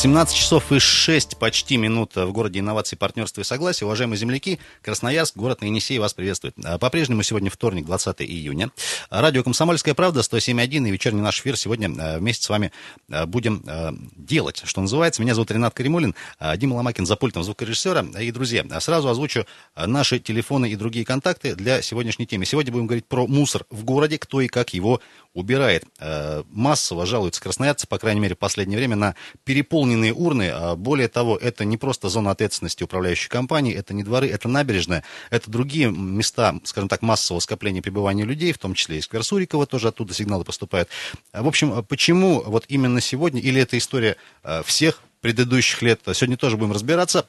17 часов и 6 почти минут в городе инноваций, партнерства и согласия. Уважаемые земляки, Красноярск, город на Енисей вас приветствует. А, По-прежнему сегодня вторник, 20 июня. Радио «Комсомольская правда», 107.1 и вечерний наш эфир сегодня а, вместе с вами а, будем делать, что называется. Меня зовут Ренат Каримулин, Дима Ломакин за пультом звукорежиссера. И, друзья, сразу озвучу наши телефоны и другие контакты для сегодняшней темы. Сегодня будем говорить про мусор в городе, кто и как его убирает. Массово жалуются красноярцы, по крайней мере, в последнее время, на переполненные заполненные урны. А более того, это не просто зона ответственности управляющей компании, это не дворы, это набережная, это другие места, скажем так, массового скопления пребывания людей, в том числе и сквер Сурикова, тоже оттуда сигналы поступают. В общем, почему вот именно сегодня, или это история а, всех предыдущих лет, сегодня тоже будем разбираться.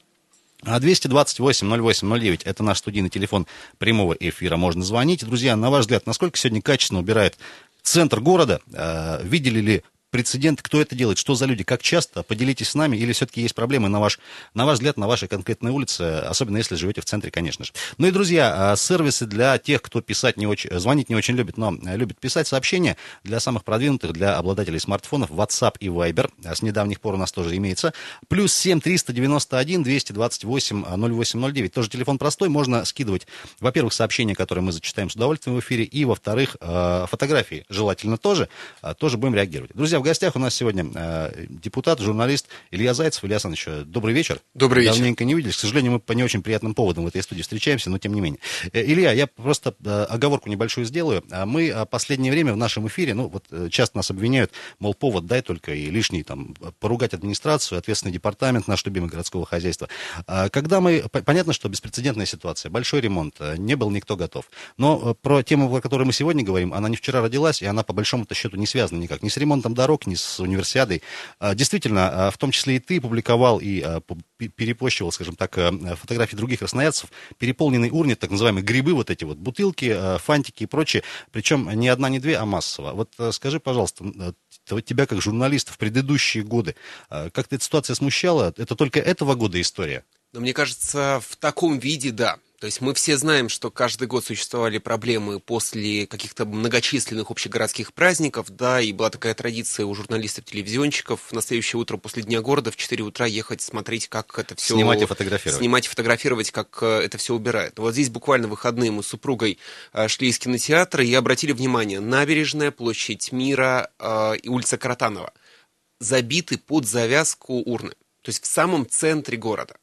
228-08-09 – это наш студийный телефон прямого эфира. Можно звонить. Друзья, на ваш взгляд, насколько сегодня качественно убирает центр города? А, видели ли прецедент, кто это делает, что за люди, как часто, поделитесь с нами, или все-таки есть проблемы на ваш, на ваш взгляд, на вашей конкретной улице, особенно если живете в центре, конечно же. Ну и, друзья, а, сервисы для тех, кто писать не очень, звонить не очень любит, но э, любит писать сообщения, для самых продвинутых, для обладателей смартфонов, WhatsApp и Viber, а с недавних пор у нас тоже имеется, плюс 7 391 228 0809, тоже телефон простой, можно скидывать, во-первых, сообщения, которые мы зачитаем с удовольствием в эфире, и, во-вторых, э, фотографии, желательно тоже, а, тоже будем реагировать. Друзья, в гостях у нас сегодня э, депутат, журналист Илья Зайцев. Илья Александрович, добрый вечер. Добрый вечер. Давненько не виделись. К сожалению, мы по не очень приятным поводам в этой студии встречаемся, но тем не менее. Э, Илья, я просто э, оговорку небольшую сделаю. А мы э, последнее время в нашем эфире, ну вот э, часто нас обвиняют, мол, повод дай только и лишний там поругать администрацию, ответственный департамент наш любимый городского хозяйства. А когда мы, понятно, что беспрецедентная ситуация, большой ремонт, э, не был никто готов. Но про тему, о которой мы сегодня говорим, она не вчера родилась, и она по большому-то счету не связана никак ни с ремонтом дорог, дорог, ни с универсиадой. А, действительно, а, в том числе и ты публиковал и а, перепощивал, скажем так, фотографии других красноярцев, переполненные урны, так называемые грибы, вот эти вот бутылки, фантики и прочее, причем не одна, не две, а массово. Вот скажи, пожалуйста, тебя как журналиста в предыдущие годы, как-то эта ситуация смущала? Это только этого года история? Но мне кажется, в таком виде, да. То есть мы все знаем, что каждый год существовали проблемы после каких-то многочисленных общегородских праздников, да, и была такая традиция у журналистов-телевизионщиков на следующее утро после Дня города в 4 утра ехать смотреть, как это все... Снимать и фотографировать. Снимать и фотографировать, как э, это все убирает. Вот здесь буквально выходные мы с супругой э, шли из кинотеатра и обратили внимание, набережная, площадь Мира э, и улица Каратанова забиты под завязку урны. То есть в самом центре города.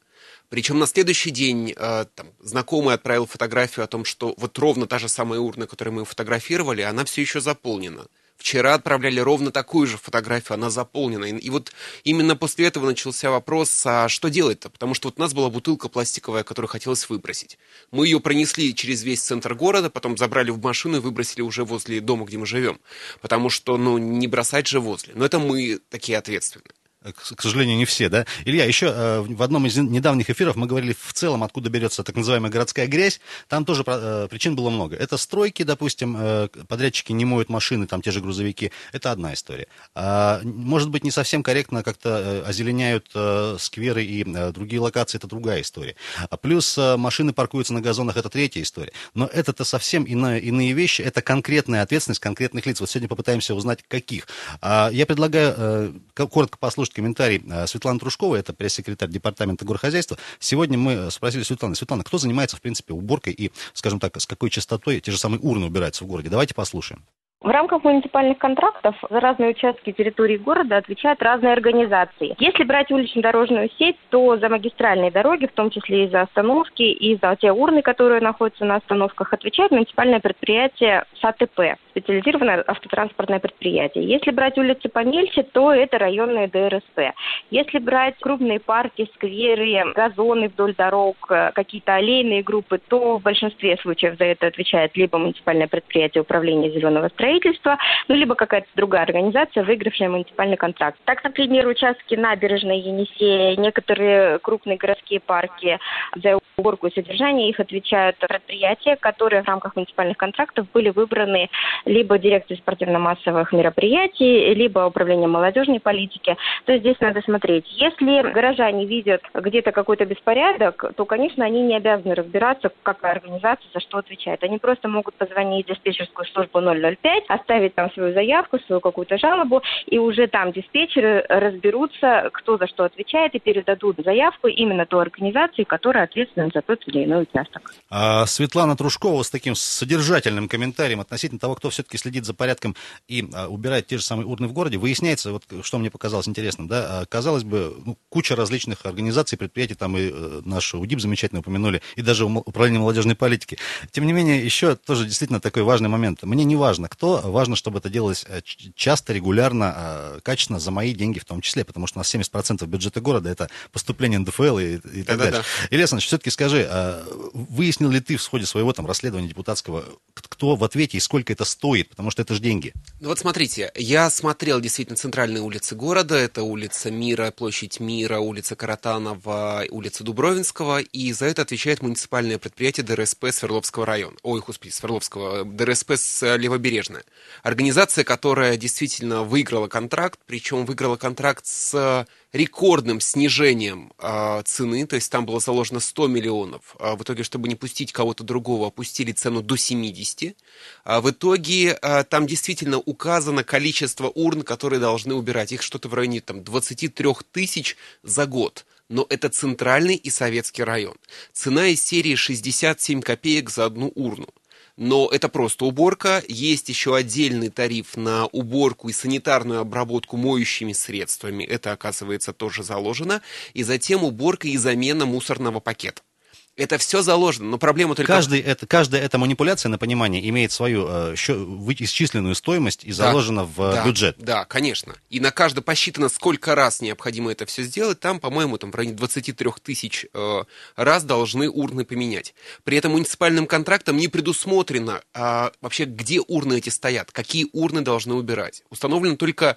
Причем на следующий день э, там, знакомый отправил фотографию о том, что вот ровно та же самая урна, которую мы фотографировали, она все еще заполнена. Вчера отправляли ровно такую же фотографию, она заполнена. И, и вот именно после этого начался вопрос, а что делать-то? Потому что вот у нас была бутылка пластиковая, которую хотелось выбросить. Мы ее пронесли через весь центр города, потом забрали в машину и выбросили уже возле дома, где мы живем. Потому что, ну, не бросать же возле. Но это мы такие ответственные к сожалению, не все, да? Илья, еще э, в одном из недавних эфиров мы говорили в целом, откуда берется так называемая городская грязь. Там тоже э, причин было много. Это стройки, допустим, э, подрядчики не моют машины, там те же грузовики. Это одна история. А, может быть, не совсем корректно как-то озеленяют скверы и другие локации, это другая история. А плюс машины паркуются на газонах, это третья история. Но это-то совсем иные, иные вещи, это конкретная ответственность конкретных лиц. Вот сегодня попытаемся узнать, каких. А, я предлагаю коротко послушать послушать комментарий э, Светланы Трушковой, это пресс-секретарь Департамента горхозяйства. Сегодня мы спросили Светланы, Светлана, кто занимается, в принципе, уборкой и, скажем так, с какой частотой те же самые урны убираются в городе? Давайте послушаем. В рамках муниципальных контрактов за разные участки территории города отвечают разные организации. Если брать улично-дорожную сеть, то за магистральные дороги, в том числе и за остановки, и за те урны, которые находятся на остановках, отвечает муниципальное предприятие САТП, специализированное автотранспортное предприятие. Если брать улицы помельче, то это районные ДРСП. Если брать крупные парки, скверы, газоны вдоль дорог, какие-то аллейные группы, то в большинстве случаев за это отвечает либо муниципальное предприятие управления зеленого строительства, строительства, ну, либо какая-то другая организация, выигравшая муниципальный контракт. Так, например, участки набережной Енисея, некоторые крупные городские парки, за уборку и содержание их отвечают предприятия, которые в рамках муниципальных контрактов были выбраны либо дирекцией спортивно-массовых мероприятий, либо управлением молодежной политики. То есть здесь надо смотреть. Если горожане видят где-то какой-то беспорядок, то, конечно, они не обязаны разбираться, какая организация за что отвечает. Они просто могут позвонить в диспетчерскую службу 005, оставить там свою заявку, свою какую-то жалобу, и уже там диспетчеры разберутся, кто за что отвечает, и передадут заявку именно той организации, которая ответственна за тот или иной участок. А Светлана Трушкова с таким содержательным комментарием относительно того, кто все-таки следит за порядком и а, убирает те же самые урны в городе, выясняется, вот что мне показалось интересным, да, а, казалось бы, ну, куча различных организаций, предприятий, там и э, наш УДИП замечательно упомянули, и даже Управление молодежной политики. Тем не менее, еще тоже действительно такой важный момент. Мне не важно, кто, важно, чтобы это делалось э, часто, регулярно, а, качественно, за мои деньги в том числе, потому что у нас 70% бюджета города это поступление НДФЛ и, и так да, далее. Да. Илья Александрович, все-таки скажи, а, выяснил ли ты в ходе своего там расследования депутатского, кто в ответе и сколько это стоит, потому что это же деньги? Ну вот смотрите, я смотрел действительно центральные улицы города, это улица Мира, площадь Мира, улица Каратанова, улица Дубровинского, и за это отвечает муниципальное предприятие ДРСП Свердловского района, ой, господи, Свердловского, ДРСП с Левобережная. Организация, которая действительно выиграла контракт, причем выиграла контракт с рекордным снижением э, цены, то есть там было заложено 100 миллионов. А в итоге, чтобы не пустить кого-то другого, опустили цену до 70. А в итоге э, там действительно указано количество урн, которые должны убирать. Их что-то в районе там, 23 тысяч за год. Но это центральный и советский район. Цена из серии 67 копеек за одну урну но это просто уборка. Есть еще отдельный тариф на уборку и санитарную обработку моющими средствами. Это, оказывается, тоже заложено. И затем уборка и замена мусорного пакета. Это все заложено, но проблема только... Каждый это, каждая эта манипуляция, на понимание, имеет свою э, исчисленную стоимость и заложена да, в да, бюджет. Да, конечно. И на каждое посчитано, сколько раз необходимо это все сделать. Там, по-моему, там в районе 23 тысяч э, раз должны урны поменять. При этом муниципальным контрактом не предусмотрено э, вообще, где урны эти стоят, какие урны должны убирать. Установлено только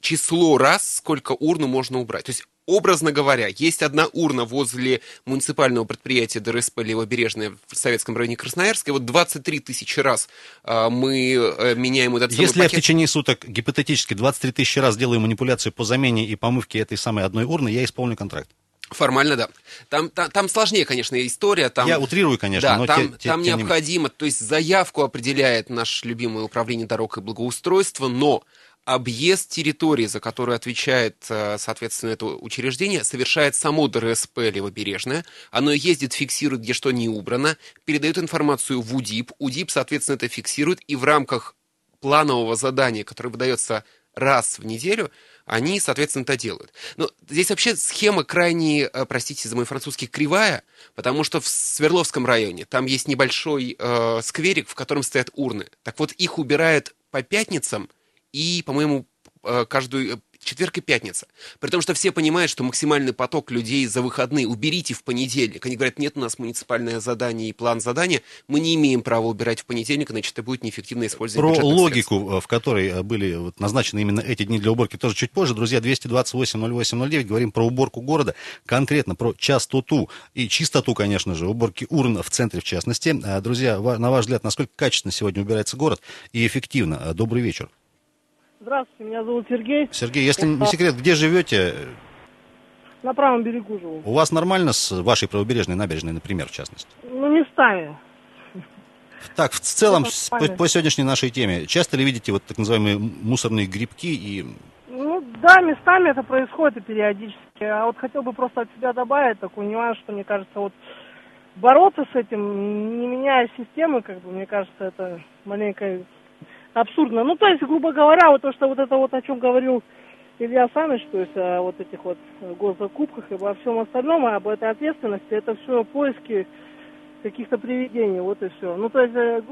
число раз, сколько урну можно убрать. То есть образно говоря, есть одна урна возле муниципального предприятия ДРСП «Левобережная» в Советском районе Красноярска, и вот 23 тысячи раз а, мы а, меняем этот самый Если пакет. я в течение суток гипотетически 23 тысячи раз делаю манипуляцию по замене и помывке этой самой одной урны, я исполню контракт. Формально, да. Там, там, там сложнее, конечно, история. Там, Я утрирую, конечно, да, но там, те, там те, необходимо, то есть заявку определяет наше любимое управление дорог и благоустройства, но объезд территории, за которую отвечает, э, соответственно, это учреждение, совершает само ДРСП Левобережное. Оно ездит, фиксирует, где что не убрано, передает информацию в УДИП. УДИП, соответственно, это фиксирует, и в рамках планового задания, которое выдается раз в неделю, они, соответственно, это делают. Но здесь вообще схема крайне, э, простите за мой французский, кривая, потому что в Свердловском районе там есть небольшой э, скверик, в котором стоят урны. Так вот, их убирают по пятницам и, по-моему, э, каждую э, четверг и пятница. При том, что все понимают, что максимальный поток людей за выходные уберите в понедельник. Они говорят, нет у нас муниципальное задание и план задания, мы не имеем права убирать в понедельник, иначе это будет неэффективное использование Про логику, средств. Э, в которой были вот назначены именно эти дни для уборки, тоже чуть позже. Друзья, 228-08-09, говорим про уборку города, конкретно про частоту и чистоту, конечно же, уборки урн в центре в частности. Друзья, на ваш взгляд, насколько качественно сегодня убирается город и эффективно? Добрый вечер. Здравствуйте, меня зовут Сергей. Сергей, если не секрет, где живете? На правом берегу живу. У вас нормально с вашей правобережной набережной, например, в частности? Ну, местами. Так, в целом, по, по сегодняшней нашей теме, часто ли видите вот так называемые мусорные грибки и... Ну, да, местами это происходит и периодически. А вот хотел бы просто от себя добавить такой нюанс, что мне кажется, вот бороться с этим, не меняя системы, как бы, мне кажется, это маленькая абсурдно. Ну, то есть, грубо говоря, вот то, что вот это вот, о чем говорил Илья Саныч, то есть о вот этих вот госзакупках и обо всем остальном, об этой ответственности, это все поиски каких-то привидений, вот и все. Ну, то есть, э,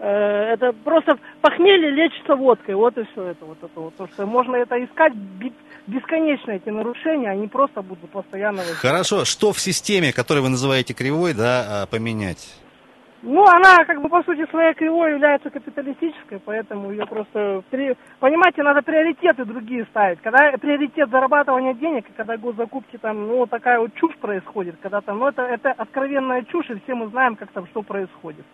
э, это просто похмелье лечится водкой, вот и все это вот это вот. Потому что можно это искать бесконечно эти нарушения, они просто будут постоянно... Хорошо, что в системе, которую вы называете кривой, да, а, поменять? Ну, она, как бы, по сути, своей кривой является капиталистической, поэтому ее просто... Понимаете, надо приоритеты другие ставить. Когда приоритет зарабатывания денег, и когда госзакупки там, ну, вот такая вот чушь происходит, когда там, ну, это, это откровенная чушь, и все мы знаем, как там, что происходит.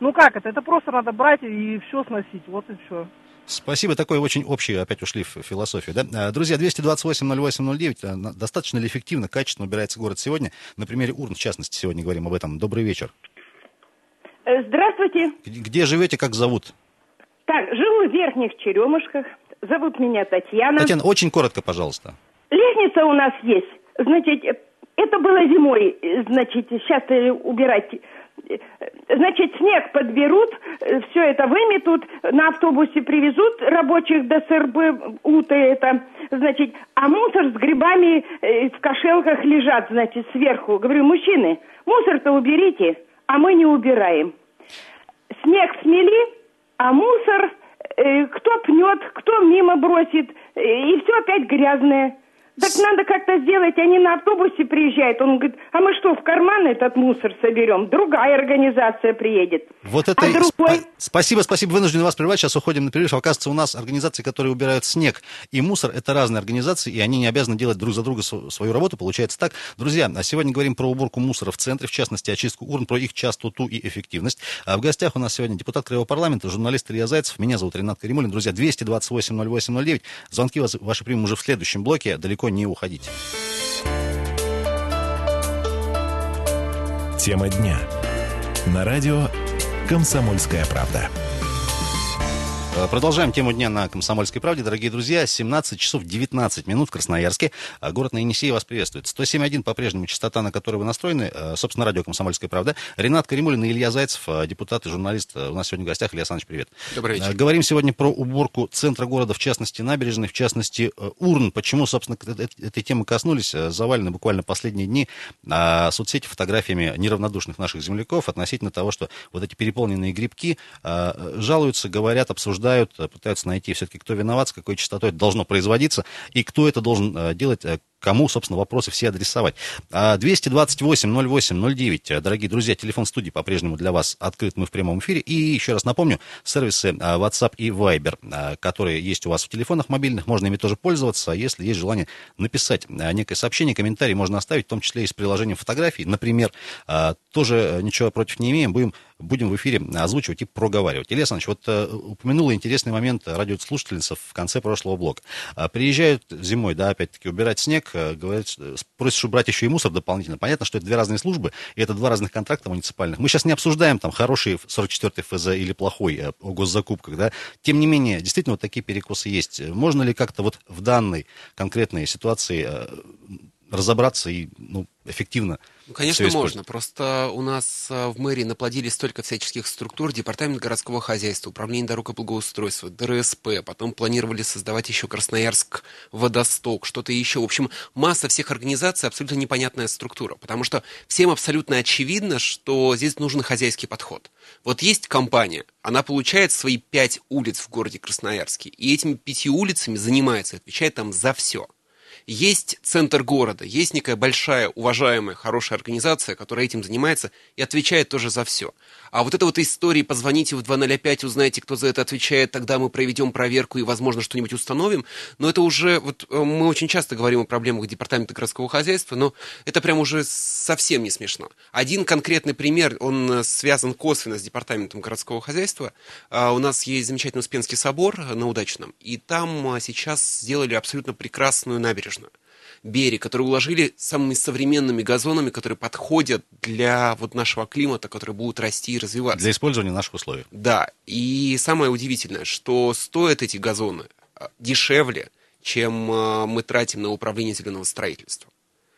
Ну, как это? Это просто надо брать и все сносить, вот и все. Спасибо, такой очень общий, опять ушли в философию. Да? А, друзья, 228-08-09, а, достаточно ли эффективно, качественно убирается город сегодня? На примере урн, в частности, сегодня говорим об этом. Добрый вечер. Э, здравствуйте. Где живете, как зовут? Так, живу в Верхних Черемушках. Зовут меня Татьяна. Татьяна, очень коротко, пожалуйста. Лестница у нас есть. Значит, это было зимой, значит, сейчас убирать. Значит, снег подберут, все это выметут, на автобусе привезут рабочих до СРБ, уты это, значит, а мусор с грибами э, в кошелках лежат, значит, сверху. Говорю, мужчины, мусор-то уберите а мы не убираем. Снег смели, а мусор э, кто пнет, кто мимо бросит, э, и все опять грязное. Так надо как-то сделать, они на автобусе приезжают. Он говорит, а мы что, в карман этот мусор соберем? Другая организация приедет. Вот это... А другой... Сп... Спасибо, спасибо. Вынужден вас прервать. Сейчас уходим на перерыв. Оказывается, у нас организации, которые убирают снег и мусор, это разные организации, и они не обязаны делать друг за друга свою работу. Получается так. Друзья, а сегодня говорим про уборку мусора в центре, в частности, очистку урн, про их частоту и эффективность. А в гостях у нас сегодня депутат Краевого парламента, журналист Илья Зайцев. Меня зовут Ренат Каримулин. Друзья, 228-08-09. Звонки вас, ваши примем уже в следующем блоке. Далеко не уходить. Тема дня. На радио «Комсомольская правда». Э, продолжаем тему дня на «Комсомольской правде». Дорогие друзья, 17 часов 19 минут в Красноярске. А город на Енисее вас приветствует. 107.1 по-прежнему частота, на которой вы настроены. Э, собственно, радио «Комсомольская правда». Ренат Каримулин и Илья Зайцев, э, депутат и журналист. У нас сегодня в гостях. Илья Александрович, привет. Добрый вечер. Говорим сегодня про уборку центра города, в частности, набережной, в частности, урн. Почему, собственно, этой темы коснулись? Завалены буквально последние дни соцсети фотографиями неравнодушных наших земляков относительно того, что вот эти переполненные грибки жалуются, говорят, обсуждают обсуждают, э, пытаются найти все-таки, кто виноват, с какой частотой это должно производиться, и кто это должен э, делать, э, кому, собственно, вопросы все адресовать. 228-08-09, дорогие друзья, телефон студии по-прежнему для вас открыт, мы в прямом эфире. И еще раз напомню, сервисы WhatsApp и Viber, которые есть у вас в телефонах мобильных, можно ими тоже пользоваться. Если есть желание написать некое сообщение, комментарий можно оставить, в том числе и с приложением фотографий, например, тоже ничего против не имеем, будем будем в эфире озвучивать и проговаривать. Илья Александрович, вот э, упомянула интересный момент радиослушательница в конце прошлого блока. А, приезжают зимой, да, опять-таки, убирать снег, э, говорят, просят убрать еще и мусор дополнительно. Понятно, что это две разные службы, и это два разных контракта муниципальных. Мы сейчас не обсуждаем там хороший 44-й ФЗ или плохой э, о госзакупках, да. Тем не менее, действительно, вот такие перекосы есть. Можно ли как-то вот в данной конкретной ситуации разобраться и ну, эффективно ну, конечно, можно. Просто у нас э, в мэрии наплодили столько всяческих структур. Департамент городского хозяйства, управление дорог и благоустройства, ДРСП. Потом планировали создавать еще Красноярск водосток, что-то еще. В общем, масса всех организаций, абсолютно непонятная структура. Потому что всем абсолютно очевидно, что здесь нужен хозяйский подход. Вот есть компания, она получает свои пять улиц в городе Красноярске. И этими пяти улицами занимается, отвечает там за все – есть центр города, есть некая большая, уважаемая, хорошая организация, которая этим занимается и отвечает тоже за все. А вот эта вот история «позвоните в 205, узнайте, кто за это отвечает, тогда мы проведем проверку и, возможно, что-нибудь установим», но это уже, вот э, мы очень часто говорим о проблемах департамента городского хозяйства, но это прям уже совсем не смешно. Один конкретный пример, он э, связан косвенно с департаментом городского хозяйства. А, у нас есть замечательный Успенский собор на Удачном, и там э, сейчас сделали абсолютно прекрасную набережную берег, который уложили самыми современными газонами, которые подходят для вот нашего климата, которые будут расти и развиваться. Для использования наших условий. Да, и самое удивительное, что стоят эти газоны а, дешевле, чем а, мы тратим на управление зеленого строительства.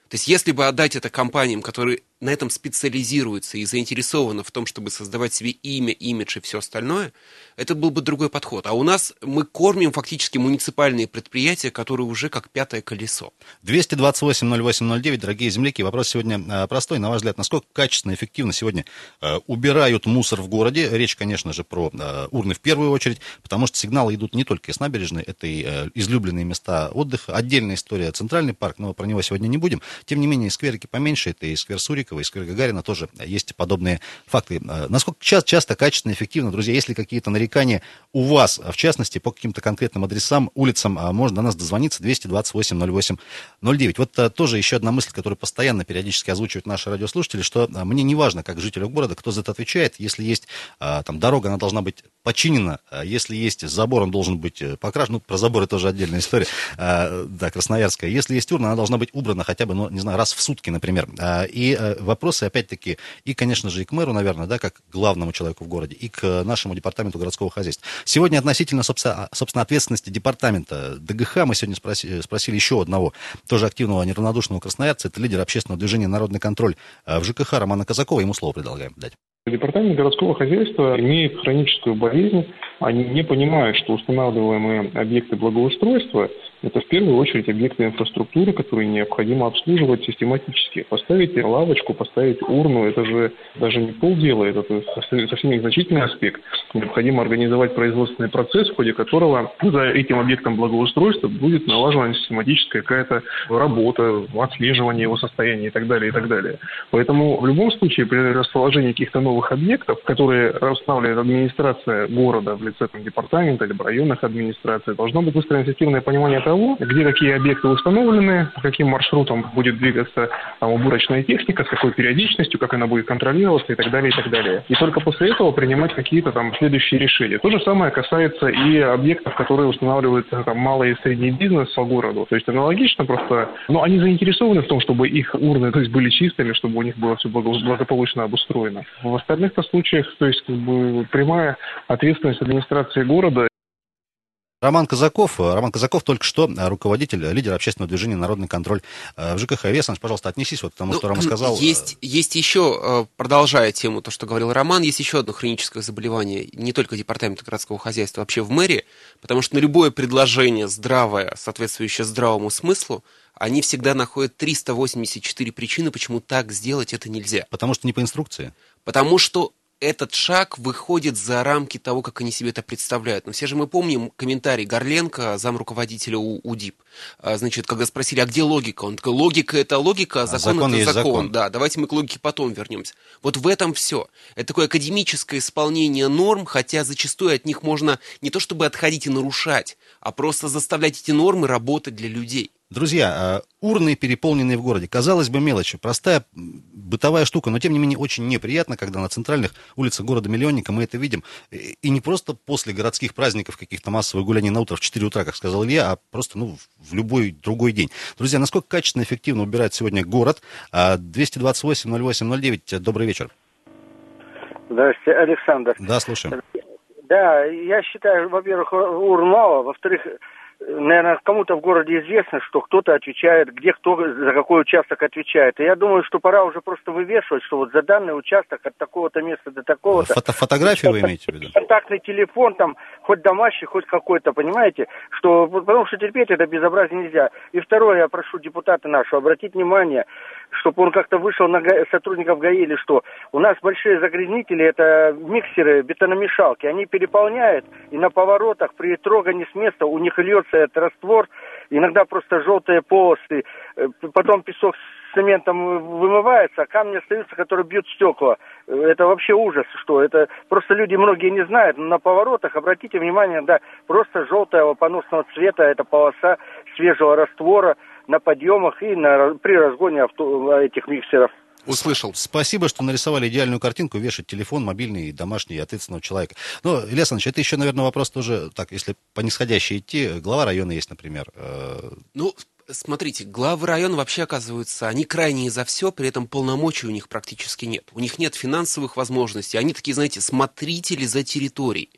То есть, если бы отдать это компаниям, которые на этом специализируются и заинтересованы в том, чтобы создавать себе имя, имидж и все остальное, это был бы другой подход. А у нас мы кормим фактически муниципальные предприятия, которые уже как пятое колесо. 228-08-09, дорогие земляки, вопрос сегодня э, простой. На ваш взгляд, насколько качественно и эффективно сегодня э, убирают мусор в городе? Речь, конечно же, про э, урны в первую очередь, потому что сигналы идут не только из набережной, это и излюбленные места отдыха. Отдельная история Центральный парк, но про него сегодня не будем. Тем не менее, скверики поменьше, это и сквер Сурикова, Горького, и сквер Гагарина тоже есть подобные факты. Насколько часто, часто качественно, эффективно, друзья, если какие-то нарекания у вас, в частности, по каким-то конкретным адресам, улицам, можно до нас дозвониться 228 08 09. Вот тоже еще одна мысль, которую постоянно периодически озвучивают наши радиослушатели, что мне не важно, как жителю города, кто за это отвечает, если есть там дорога, она должна быть починена, если есть забор, он должен быть э, покрашен, ну, про заборы тоже отдельная история, да, красноярская, если есть урна, она должна быть убрана хотя бы, ну, не знаю, раз в сутки, например. И э, вопросы, опять-таки, и, конечно же, и к мэру, наверное, да, как главному человеку в городе, и к нашему департаменту городского хозяйства. Сегодня относительно, собственно, собственно ответственности департамента ДГХ мы сегодня спросили, спросили еще одного, тоже активного, неравнодушного красноярца, это лидер общественного движения «Народный контроль» э, в ЖКХ Романа Казакова, ему слово предлагаем дать. Департамент городского хозяйства имеет хроническую болезнь. Они не понимают, что устанавливаемые объекты благоустройства это в первую очередь объекты инфраструктуры, которые необходимо обслуживать систематически. Поставить лавочку, поставить урну, это же даже не полдела, это совсем незначительный аспект. Необходимо организовать производственный процесс, в ходе которого за этим объектом благоустройства будет налажена систематическая какая-то работа, отслеживание его состояния и так далее, и так далее. Поэтому в любом случае при расположении каких-то новых объектов, которые устанавливает администрация города в лице там, департамента или районных администраций, должно быть выстроено эффективное понимание того, того, где какие объекты установлены, по каким маршрутам будет двигаться там, уборочная техника, с какой периодичностью, как она будет контролироваться и так далее, и так далее. И только после этого принимать какие-то там следующие решения. То же самое касается и объектов, которые устанавливают там малый и средний бизнес по городу. То есть аналогично просто, но они заинтересованы в том, чтобы их урны то есть, были чистыми, чтобы у них было все благополучно обустроено. В остальных-то случаях, то есть как бы прямая ответственность администрации города Роман Казаков. Роман Казаков только что э, руководитель, э, лидер общественного движения «Народный контроль» э, в ЖКХ. Весанович, пожалуйста, отнесись вот к тому, ну, что Рома сказал. Есть, есть еще, продолжая тему, то, что говорил Роман, есть еще одно хроническое заболевание, не только департамента городского хозяйства, вообще в мэрии, потому что на любое предложение здравое, соответствующее здравому смыслу, они всегда находят 384 причины, почему так сделать это нельзя. Потому что не по инструкции? Потому что этот шаг выходит за рамки того, как они себе это представляют. Но все же мы помним комментарий Горленко, зам руководителя УДИП. А, значит, когда спросили, а где логика? Он такой, логика это логика, а закон, а закон это закон. закон. Да, давайте мы к логике потом вернемся. Вот в этом все. Это такое академическое исполнение норм, хотя зачастую от них можно не то чтобы отходить и нарушать, а просто заставлять эти нормы работать для людей. Друзья, а, урны, переполненные в городе. Казалось бы, мелочь, простая бытовая штука, но тем не менее очень неприятно, когда на центральных улицах города-миллионника мы это видим. И не просто после городских праздников, каких-то массовых гуляний на утро в 4 утра, как сказал Илья, а просто ну, в любой другой день. Друзья, насколько качественно и эффективно убирает сегодня город? 228-08-09, добрый вечер. Здравствуйте, Александр. Да, слушаем. Да, я считаю, во-первых, ур мало, во-вторых, наверное, кому-то в городе известно, что кто-то отвечает, где кто за какой участок отвечает. И я думаю, что пора уже просто вывешивать, что вот за данный участок от такого-то места до такого-то... Фото фотографию вы имеете в виду? Контактный телефон, там, хоть домашний, хоть какой-то, понимаете? Что, потому что терпеть это безобразие нельзя. И второе, я прошу депутата нашего обратить внимание, чтобы он как-то вышел на сотрудников ГАИ или что. У нас большие загрязнители, это миксеры, бетономешалки. Они переполняют, и на поворотах при трогании с места у них льется этот раствор, иногда просто желтые полосы, э, потом песок с цементом вымывается, а камни остаются, которые бьют стекла. Это вообще ужас, что это просто люди многие не знают, но на поворотах, обратите внимание, да, просто желтая поносного цвета, это полоса свежего раствора, на подъемах и на, при разгоне авто, этих миксеров. Услышал. Спасибо, что нарисовали идеальную картинку, вешать телефон мобильный, домашний, ответственного человека. Но, Илья Александрович, это еще, наверное, вопрос тоже, так, если по нисходящей идти, глава района есть, например. Э, ну, смотрите, главы района вообще, оказываются, они крайние за все, при этом полномочий у них практически нет. У них нет финансовых возможностей. Они такие, знаете, смотрители за территорией.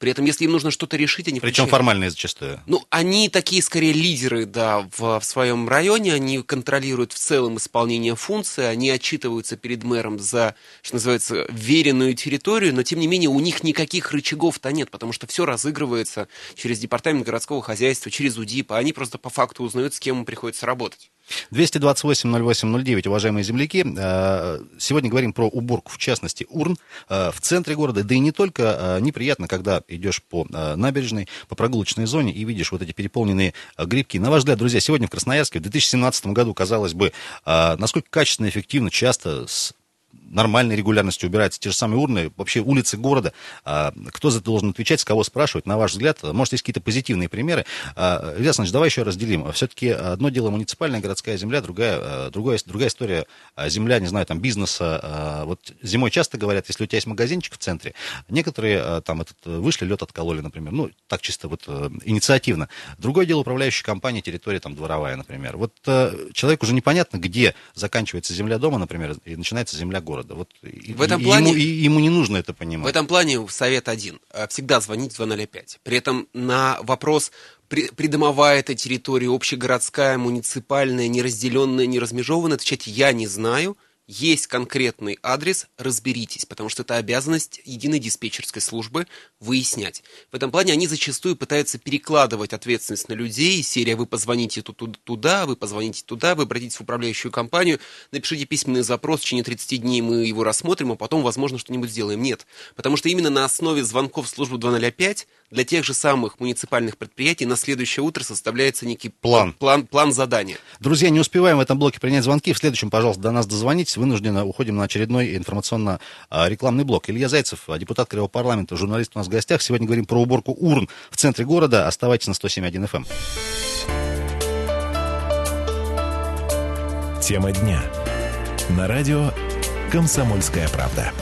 При этом, если им нужно что-то решить, они... Причем включают... формальные зачастую. Ну, они такие, скорее, лидеры, да, в, в своем районе. Они контролируют в целом исполнение функции. Они отчитываются перед мэром за, что называется, веренную территорию. Но, тем не менее, у них никаких рычагов-то нет, потому что все разыгрывается через департамент городского хозяйства, через УДИП. А они просто по факту узнают, с кем им приходится работать. 228-08-09, уважаемые земляки. Э, сегодня говорим про уборку, в частности, урн э, в центре города. Да и не только. Э, неприятно, когда идешь по набережной, по прогулочной зоне и видишь вот эти переполненные грибки. На ваш взгляд, друзья, сегодня в Красноярске в 2017 году, казалось бы, насколько качественно, эффективно, часто с нормальной регулярностью убираются те же самые урны, вообще улицы города. А, кто за это должен отвечать, с кого спрашивать, на ваш взгляд? Может, есть какие-то позитивные примеры? А, Илья Александрович, давай еще разделим. Все-таки одно дело муниципальная городская земля, другая, а, другая, другая история земля, не знаю, там, бизнеса. Вот зимой часто говорят, если у тебя есть магазинчик в центре, некоторые там этот, вышли, лед откололи, например. Ну, так чисто вот э, инициативно. Другое дело управляющая компания, территория там дворовая, например. Вот э, человеку уже непонятно, где заканчивается земля дома, например, и начинается земля города города. Вот в этом плане, ему, ему не нужно это понимать. В этом плане совет один. Э, всегда звонить в 205. При этом на вопрос, придомовая эта территория, общегородская, муниципальная, неразделенная, неразмежеванная, отвечать я не знаю – есть конкретный адрес, разберитесь, потому что это обязанность единой диспетчерской службы выяснять. В этом плане они зачастую пытаются перекладывать ответственность на людей. Серия «Вы позвоните туда, вы позвоните туда, вы обратитесь в управляющую компанию, напишите письменный запрос, в течение 30 дней мы его рассмотрим, а потом, возможно, что-нибудь сделаем». Нет, потому что именно на основе звонков службу 205 для тех же самых муниципальных предприятий на следующее утро составляется некий план, план, план задания. Друзья, не успеваем в этом блоке принять звонки. В следующем, пожалуйста, до нас дозвонитесь. Вынужденно уходим на очередной информационно-рекламный блок. Илья Зайцев, депутат Кривого парламента, журналист у нас в гостях. Сегодня говорим про уборку урн в центре города. Оставайтесь на 107.1 FM. Эм. Тема дня. На радио «Комсомольская правда».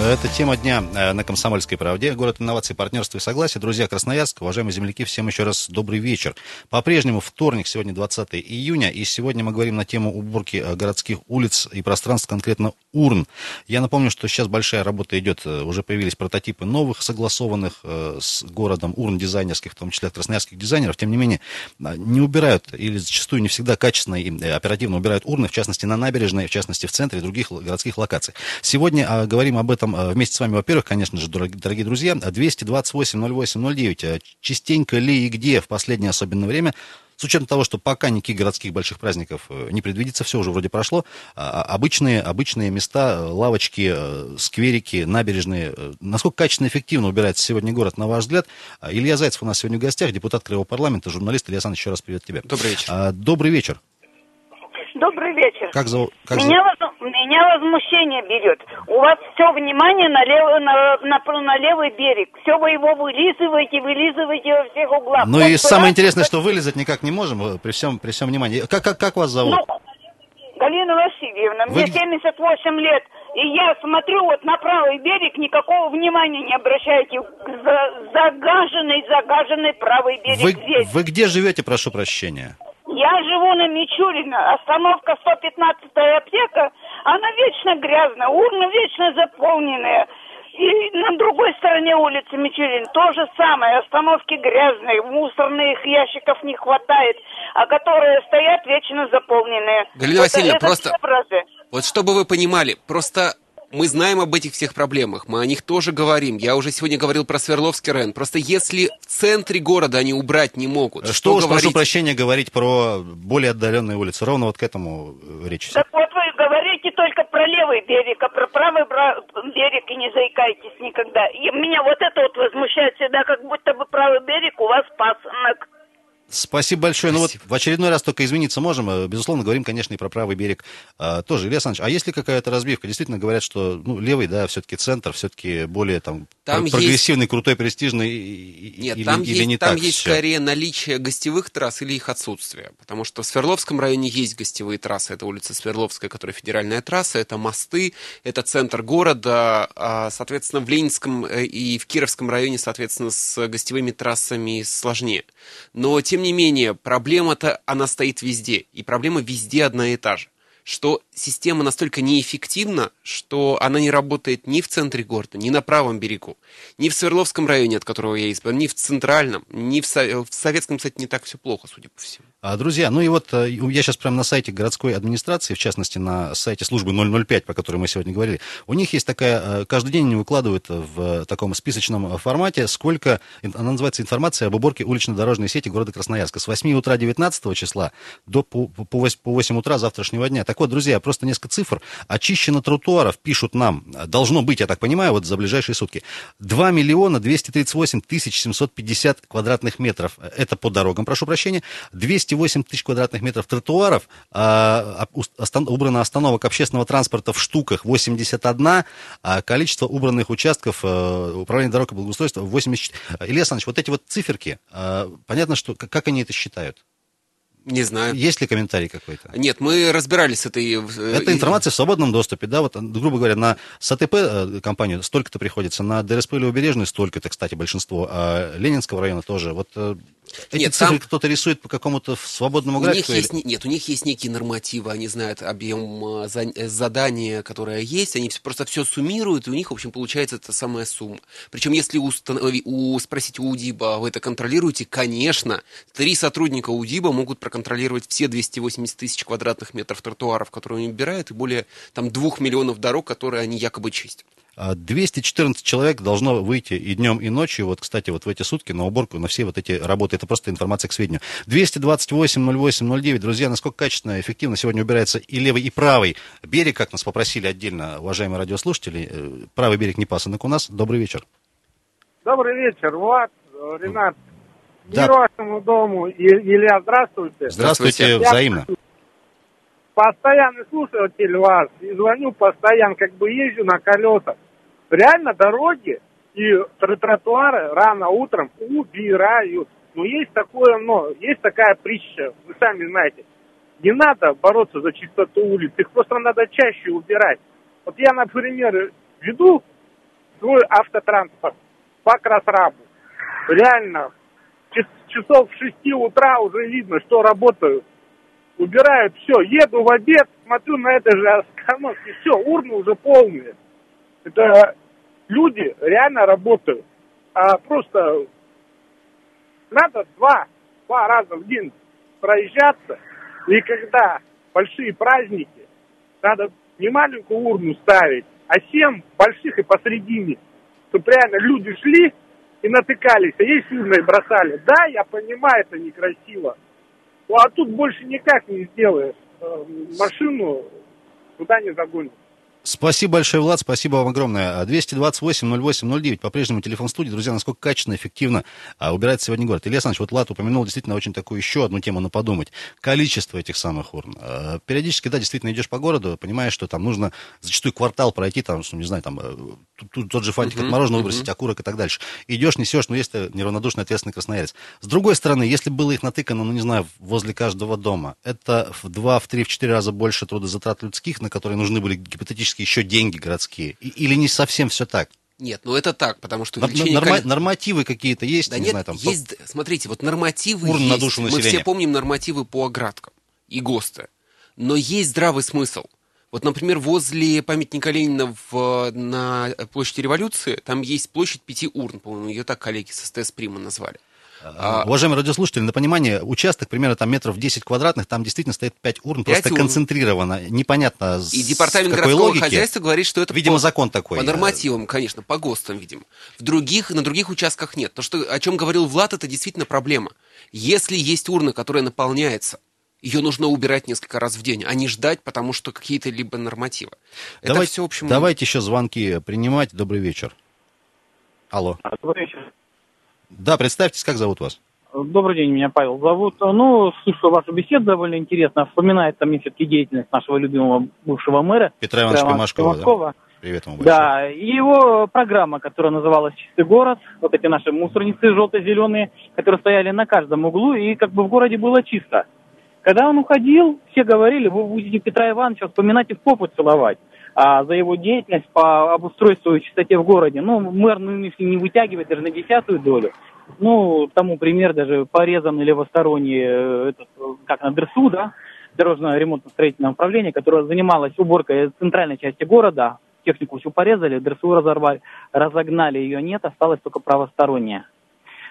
Это тема дня э, на Комсомольской правде. Город инноваций, партнерства и согласия. Друзья, Красноярск, уважаемые земляки, всем еще раз добрый вечер. По-прежнему вторник, сегодня 20 июня, и сегодня мы говорим на тему уборки э, городских улиц и пространств, конкретно урн. Я напомню, что сейчас большая работа идет, э, уже появились прототипы новых, согласованных с городом урн дизайнерских, в том числе красноярских дизайнеров. Тем не менее, не убирают, или зачастую не всегда качественно и оперативно убирают урны, в частности на набережной, в частности в центре и других городских локаций. Сегодня говорим об этом этом э, вместе с вами, во-первых, конечно же, дорогие друзья, 228-08-09. Э, частенько ли и где в последнее особенное время с учетом того, что пока никаких городских больших праздников э, не предвидится, все уже вроде прошло, а, а, обычные, обычные места, лавочки, скверики, набережные, насколько качественно и эффективно убирается сегодня город, на ваш взгляд? Илья Зайцев у нас сегодня в гостях, депутат Краевого парламента, журналист. Илья Александрович, еще раз привет тебе. Добрый вечер. А, добрый вечер. Добрый вечер. Как зовут? Как меня, зовут? меня возмущение берет. У вас все внимание на, лев, на, на, на левый берег. Все вы его вылизываете, вылизываете во всех углах. Ну вот и самое интересное, что вылезать никак не можем э, при всем, при всем внимании. Как, как, как вас зовут? Ну, Галина Васильевна, вы... мне 78 лет. И я смотрю вот на правый берег, никакого внимания не обращаете. Загаженный, загаженный правый берег вы, здесь. Вы где живете, прошу прощения? Я живу на Мичурина, остановка 115-я аптека, она вечно грязная, урны вечно заполненные. И на другой стороне улицы Мичурин то же самое, остановки грязные, мусорных ящиков не хватает, а которые стоят вечно заполненные. Галина это, Васильевна, это просто... Вот чтобы вы понимали, просто мы знаем об этих всех проблемах, мы о них тоже говорим. Я уже сегодня говорил про Свердловский район. Просто если в центре города они убрать не могут, что, что уж, говорить... прошу прощения, говорить про более отдаленные улицы. Ровно вот к этому э, речь. Так вот вы говорите только про левый берег, а про правый берег и не заикайтесь никогда. И меня вот это вот возмущает всегда, как будто бы правый берег у вас пасынок. Спасибо большое. Спасибо. Ну вот в очередной раз только извиниться можем. Э, безусловно, говорим, конечно, и про правый берег а, тоже. Илья Александрович, а есть ли какая-то разбивка? Действительно говорят, что ну, левый, да, все-таки центр, все-таки более там, там прогрессивный, есть... крутой, престижный Нет, или, там или есть, не там так есть все? скорее наличие гостевых трасс или их отсутствие. Потому что в Свердловском районе есть гостевые трассы. Это улица Свердловская, которая федеральная трасса, это мосты, это центр города. А, соответственно, в Ленинском э, и в Кировском районе, соответственно, с гостевыми трассами сложнее. Но, тем не менее, проблема проблема-то, она стоит везде. И проблема везде одна и та же. Что система настолько неэффективна, что она не работает ни в центре города, ни на правом берегу, ни в Свердловском районе, от которого я избран, ни в центральном, ни в, Со- в Советском, кстати, не так все плохо, судя по всему. А, Друзья, ну и вот э, я сейчас прямо на сайте городской администрации, в частности на сайте службы 005, по которой мы сегодня говорили, у них есть такая, э, каждый день они выкладывают в таком списочном формате, сколько, она называется информация об уборке улично-дорожной сети города Красноярска с 8 утра 19 числа до по, по 8, по 8 утра завтрашнего дня. Так вот, друзья, просто несколько цифр. Очищено тротуаров, пишут нам, должно быть, я так понимаю, вот за ближайшие сутки. 2 миллиона 238 тысяч 750 квадратных метров. Это по дорогам, прошу прощения. 208 тысяч квадратных метров тротуаров. А, остан, убрано остановок общественного транспорта в штуках 81. А количество убранных участков а, управления дорог и благоустройства 84. Илья Александрович, вот эти вот циферки, а, понятно, что как они это считают? Не знаю. Есть ли комментарий какой-то? Нет, мы разбирались с этой... э, Это информация в свободном доступе, да, вот, грубо говоря, на САТП э, компанию столько-то приходится, на ДРСП Левобережный столько-то, кстати, большинство, а Ленинского района тоже. Вот э, эти Нет, цифры там- кто-то рисует по какому-то свободному У них графику? или- есть, не- нет, у них есть некие нормативы, они знают объем за- э, задания, которое есть, они просто все суммируют, и у них, в общем, получается эта самая сумма. Причем, если установи- у, спросить у УДИБа, вы это контролируете, конечно, три сотрудника УДИБа могут проконтролировать все 280 тысяч квадратных метров тротуаров, которые они убирают, и более там двух миллионов дорог, которые они якобы чистят. А 214 человек должно выйти и днем, и ночью, вот, кстати, вот в эти сутки на уборку, на все вот эти работы. Это просто информация к сведению. 228 08 09. Друзья, насколько качественно и эффективно сегодня убирается и левый, и правый берег, как нас попросили отдельно, уважаемые радиослушатели. Э, Правый берег не пасынок у нас. Добрый вечер. Добрый вечер, Влад, Ренат. Да. Мир вашему дому. Илья, здравствуйте. Здравствуйте, Здравствуйте. взаимно. Постоянный слушатель вас. И звоню постоянно, как бы езжу на колесах. Реально дороги и тр- тротуары рано утром убирают. Но есть такое, но есть такая притча, вы сами знаете. Не надо бороться за чистоту улиц, их просто надо чаще убирать. Вот я, например, веду свой автотранспорт по Красрабу. Реально, час- часов в 6 утра уже видно, что работают. Убирают все, еду в обед, смотрю на этой же остановке, все, урны уже полные. Это люди реально работают. А просто надо два, два раза в день проезжаться. И когда большие праздники, надо не маленькую урну ставить, а семь больших и посредине. Чтобы реально люди шли и натыкались, а есть урны бросали. Да, я понимаю, это некрасиво. Ну, а тут больше никак не сделаешь. Э, Машину туда не загонишь. Спасибо большое, Влад, спасибо вам огромное. 228-08-09, по-прежнему телефон студии. Друзья, насколько качественно, эффективно а, убирается сегодня город. Илья Александрович, вот Влад упомянул действительно очень такую еще одну тему на подумать. Количество этих самых урн. А, Периодически, да, действительно идешь по городу, понимаешь, что там нужно зачастую квартал пройти, там, что, не знаю, там, э, тут- тут тот же фантик от мороженого выбросить, окурок и так дальше. Идешь, несешь, но есть неравнодушный, ответственный красноярец. С другой стороны, если было их натыкано, ну, не знаю, возле каждого дома, это в два, в три, в четыре раза больше трудозатрат людских, на которые нужны были гипотетически еще деньги городские. Или не совсем все так? Нет, ну это так, потому что увеличение норма- количества- Нормативы какие-то есть, Да не нет, знаю, там. есть, смотрите, вот нормативы Урн есть. на душу Мы населения. все помним нормативы по оградкам и ГОСТы. Но есть здравый смысл. Вот, например, возле памятника Ленина в, на площади революции, там есть площадь пяти урн, по-моему, ее так коллеги с СТС Прима назвали. А, Уважаемые радиослушатели, на понимание, участок примерно там метров 10 квадратных, там действительно стоит 5 урн, Пять просто урн. концентрировано. Непонятно, с И департамент какой городского логики. хозяйства говорит, что это Видимо, по, закон такой. по нормативам, конечно, по ГОСТам, видимо. В других, на других участках нет. То, что, о чем говорил Влад, это действительно проблема. Если есть урна, которая наполняется, ее нужно убирать несколько раз в день, а не ждать, потому что какие-то либо нормативы. Это Давайте, все, в общем... давайте еще звонки принимать. Добрый вечер. Алло. Добрый вечер. Да, представьтесь, как зовут вас? Добрый день, меня Павел зовут. Ну, слушаю вашу беседу довольно интересно. Вспоминает мне все-таки деятельность нашего любимого бывшего мэра Петра Ивановича Пимашкова. Да? Привет вам большое. Да, и его программа, которая называлась «Чистый город», вот эти наши мусорницы желто-зеленые, которые стояли на каждом углу, и как бы в городе было чисто. Когда он уходил, все говорили, вы будете Петра Ивановича вспоминать и в попу целовать а, за его деятельность по обустройству и чистоте в городе. Ну, мэр нынешний не вытягивает даже на десятую долю. Ну, тому пример даже порезан левосторонний, э, этот, как на ДРСУ, да, дорожно-ремонтно-строительного управления, которое занималось уборкой центральной части города. Технику всю порезали, ДРСУ разорвали, разогнали, ее нет, осталось только правосторонняя.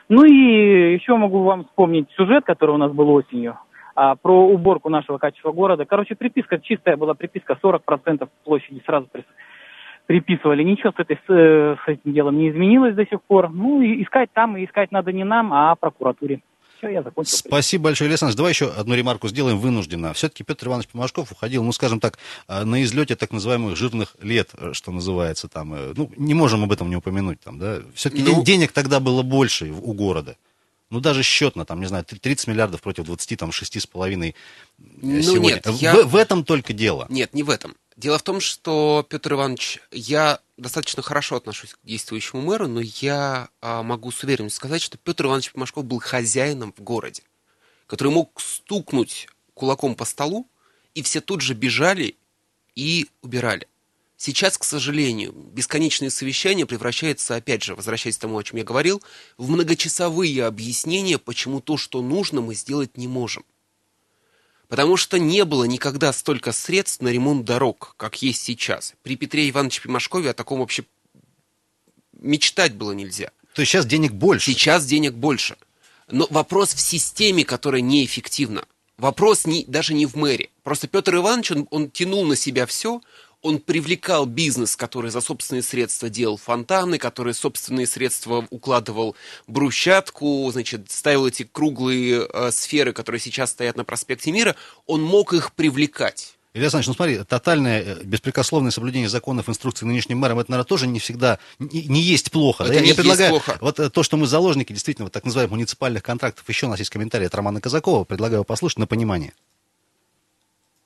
Ну и еще могу вам вспомнить сюжет, который у нас был осенью, а, про уборку нашего качества города. Короче, приписка чистая была, приписка 40% площади сразу прис приписывали. Ничего с, этой, с, э, с этим делом не изменилось до сих пор. Ну, и искать там, и искать надо не нам, а прокуратуре. Все, я закончил. Спасибо большое, Александр. Давай еще одну ремарку сделаем вынужденно. Все-таки Петр Иванович Помашков уходил, ну, скажем так, э, на излете так называемых жирных лет, э, что называется там. Ну, не можем об этом не упомянуть там, да. Все-таки ну... денег тогда было больше у города. Ну, даже счетно, там, не знаю, 30 миллиардов против 20, там, 6,5 ну, сегодня. Нет, я... в, в этом только дело. Нет, не в этом. Дело в том, что, Петр Иванович, я достаточно хорошо отношусь к действующему мэру, но я а, могу с уверенностью сказать, что Петр Иванович Помашков был хозяином в городе, который мог стукнуть кулаком по столу, и все тут же бежали и убирали. Сейчас, к сожалению, бесконечные совещания превращаются, опять же, возвращаясь к тому, о чем я говорил, в многочасовые объяснения, почему то, что нужно, мы сделать не можем. Потому что не было никогда столько средств на ремонт дорог, как есть сейчас. При Петре Ивановиче Пимашкове о таком вообще мечтать было нельзя. То есть сейчас денег больше? Сейчас денег больше. Но вопрос в системе, которая неэффективна. Вопрос не, даже не в мэре. Просто Петр Иванович, он, он тянул на себя все, он привлекал бизнес, который за собственные средства делал фонтаны, который собственные средства укладывал брусчатку, значит, ставил эти круглые э, сферы, которые сейчас стоят на проспекте Мира, он мог их привлекать. Илья Александрович, ну смотри, тотальное, э, беспрекословное соблюдение законов, инструкций нынешним мэром, это, наверное, тоже не всегда, не, не есть плохо. Это да? не Я предлагаю, плохо. вот э, то, что мы заложники, действительно, вот так называемых муниципальных контрактов, еще у нас есть комментарий от Романа Казакова, предлагаю послушать на понимание.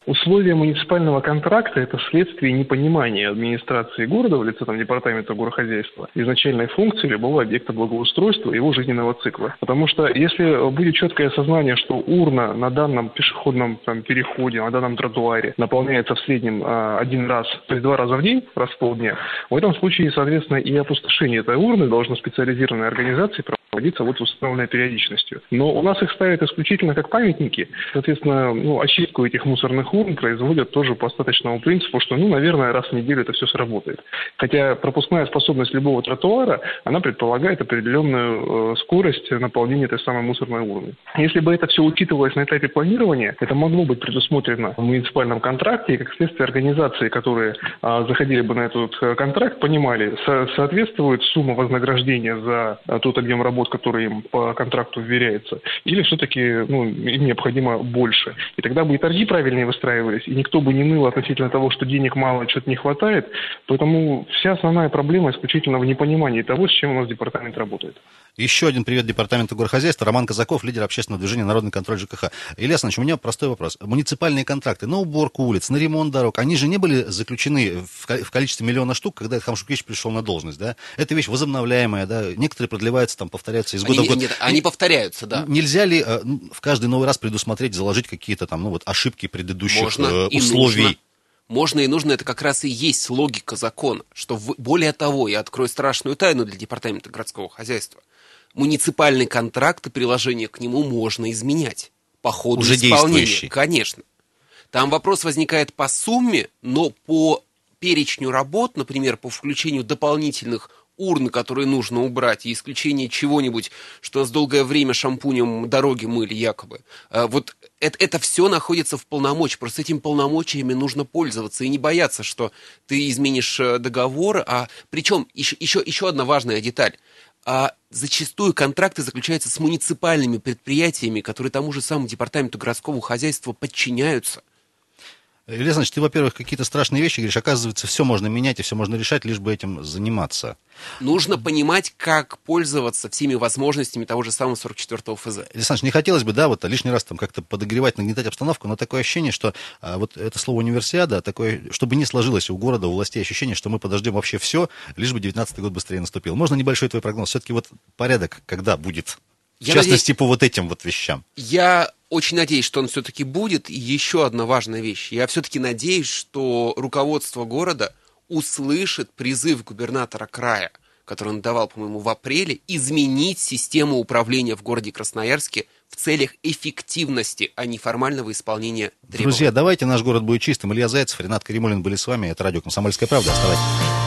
Условия муниципального контракта – это следствие непонимания администрации города в лице там, департамента горохозяйства изначальной функции любого объекта благоустройства и его жизненного цикла. Потому что если будет четкое осознание, что урна на данном пешеходном там, переходе, на данном тротуаре наполняется в среднем а, один раз, то есть два раза в день, раз в полдня, в этом случае, соответственно, и опустошение этой урны должно специализированной организации проводиться вот с установленной периодичностью. Но у нас их ставят исключительно как памятники. Соответственно, ну, очистку этих мусорных урн производят тоже по остаточному принципу, что, ну, наверное, раз в неделю это все сработает. Хотя пропускная способность любого тротуара, она предполагает определенную э, скорость наполнения этой самой мусорной урны. Если бы это все учитывалось на этапе планирования, это могло быть предусмотрено в муниципальном контракте, и как следствие организации, которые э, заходили бы на этот э, контракт, понимали, со- соответствует сумма вознаграждения за э, тот объем работ, который им по контракту вверяется, или все-таки ну, им необходимо больше. И тогда бы и торги правильнее выстраивались, и никто бы не ныл относительно того, что денег мало, что-то не хватает. Поэтому вся основная проблема исключительно в непонимании того, с чем у нас департамент работает. Еще один привет департаменту горхозяйства. Роман Казаков, лидер общественного движения «Народный контроль ЖКХ». Илья Александрович, у меня простой вопрос. Муниципальные контракты на уборку улиц, на ремонт дорог, они же не были заключены в количестве миллиона штук, когда Хамшукевич пришел на должность, да? Это вещь возобновляемая, да? Некоторые продлеваются, там, повторяются из года они, в год. Нет, они повторяются, да. Нельзя ли э, в каждый новый раз предусмотреть, заложить какие-то там, ну вот, ошибки предыдущих Можно э, условий? нужно можно и нужно, это как раз и есть логика закона, что в, более того, я открою страшную тайну для департамента городского хозяйства – муниципальный контракт и приложение к нему можно изменять по ходу Уже исполнения. Конечно. Там вопрос возникает по сумме, но по перечню работ, например, по включению дополнительных урн, которые нужно убрать, и исключение чего-нибудь, что с долгое время шампунем дороги мыли якобы. А вот это, это все находится в полномочии. Просто этим полномочиями нужно пользоваться и не бояться, что ты изменишь э, договор. А причем еще, еще, еще одна важная деталь а зачастую контракты заключаются с муниципальными предприятиями, которые тому же самому департаменту городского хозяйства подчиняются – Илья Александрович, ты, во-первых, какие-то страшные вещи говоришь. Оказывается, все можно менять и все можно решать, лишь бы этим заниматься. Нужно понимать, как пользоваться всеми возможностями того же самого 44-го ФЗ. Илья Александрович, не хотелось бы, да, вот лишний раз там как-то подогревать, нагнетать обстановку, но такое ощущение, что а, вот это слово универсиада, такое, чтобы не сложилось у города, у властей ощущение, что мы подождем вообще все, лишь бы 19 год быстрее наступил. Можно небольшой твой прогноз? Все-таки вот порядок, когда будет? В я частности, надеюсь, по вот этим вот вещам. Я очень надеюсь, что он все-таки будет. И еще одна важная вещь. Я все-таки надеюсь, что руководство города услышит призыв губернатора края, который он давал, по-моему, в апреле, изменить систему управления в городе Красноярске в целях эффективности, а не формального исполнения требований. Друзья, давайте наш город будет чистым. Илья Зайцев, Ренат Каримулин были с вами. Это радио «Комсомольская правда». Оставайтесь.